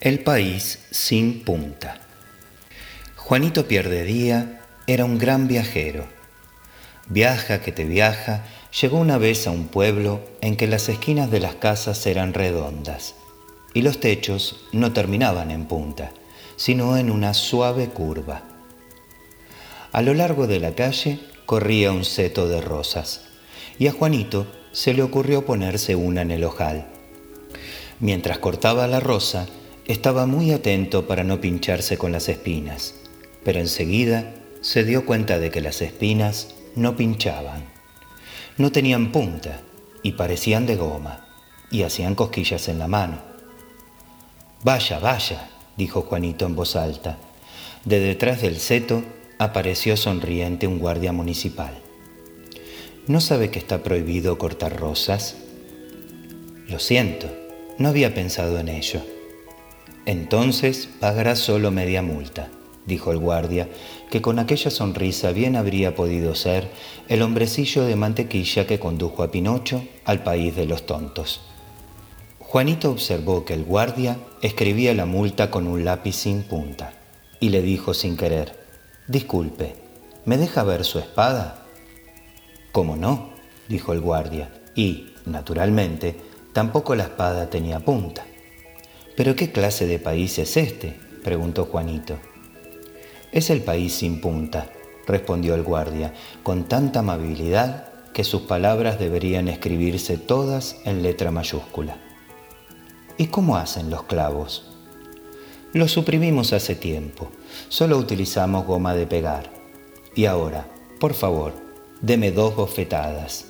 El país sin punta. Juanito Pierde Día era un gran viajero. Viaja que te viaja, llegó una vez a un pueblo en que las esquinas de las casas eran redondas y los techos no terminaban en punta, sino en una suave curva. A lo largo de la calle corría un seto de rosas y a Juanito se le ocurrió ponerse una en el ojal. Mientras cortaba la rosa, estaba muy atento para no pincharse con las espinas, pero enseguida se dio cuenta de que las espinas no pinchaban. No tenían punta y parecían de goma y hacían cosquillas en la mano. Vaya, vaya, dijo Juanito en voz alta. De detrás del seto apareció sonriente un guardia municipal. ¿No sabe que está prohibido cortar rosas? Lo siento, no había pensado en ello. Entonces pagará solo media multa, dijo el guardia, que con aquella sonrisa bien habría podido ser el hombrecillo de mantequilla que condujo a Pinocho al país de los tontos. Juanito observó que el guardia escribía la multa con un lápiz sin punta y le dijo sin querer, Disculpe, ¿me deja ver su espada? ¿Cómo no? dijo el guardia, y, naturalmente, tampoco la espada tenía punta. ¿Pero qué clase de país es este? preguntó Juanito. Es el país sin punta, respondió el guardia, con tanta amabilidad que sus palabras deberían escribirse todas en letra mayúscula. ¿Y cómo hacen los clavos? Los suprimimos hace tiempo, solo utilizamos goma de pegar. Y ahora, por favor, deme dos bofetadas.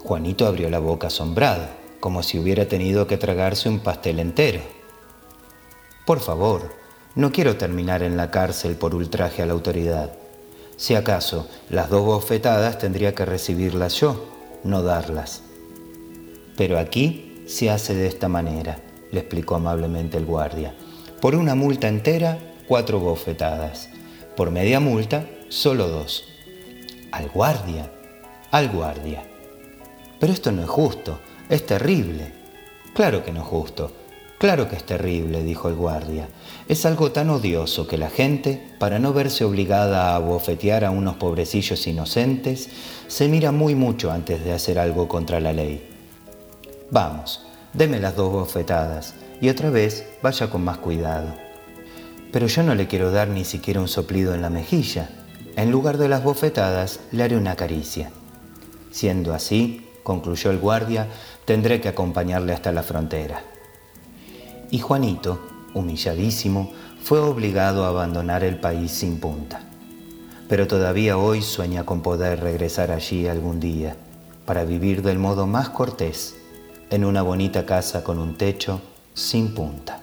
Juanito abrió la boca asombrado como si hubiera tenido que tragarse un pastel entero. Por favor, no quiero terminar en la cárcel por ultraje a la autoridad. Si acaso las dos bofetadas tendría que recibirlas yo, no darlas. Pero aquí se hace de esta manera, le explicó amablemente el guardia. Por una multa entera, cuatro bofetadas. Por media multa, solo dos. Al guardia, al guardia. Pero esto no es justo. Es terrible. Claro que no es justo. Claro que es terrible, dijo el guardia. Es algo tan odioso que la gente, para no verse obligada a bofetear a unos pobrecillos inocentes, se mira muy mucho antes de hacer algo contra la ley. Vamos, deme las dos bofetadas y otra vez vaya con más cuidado. Pero yo no le quiero dar ni siquiera un soplido en la mejilla. En lugar de las bofetadas, le haré una caricia. Siendo así, concluyó el guardia, tendré que acompañarle hasta la frontera. Y Juanito, humilladísimo, fue obligado a abandonar el país sin punta. Pero todavía hoy sueña con poder regresar allí algún día, para vivir del modo más cortés, en una bonita casa con un techo sin punta.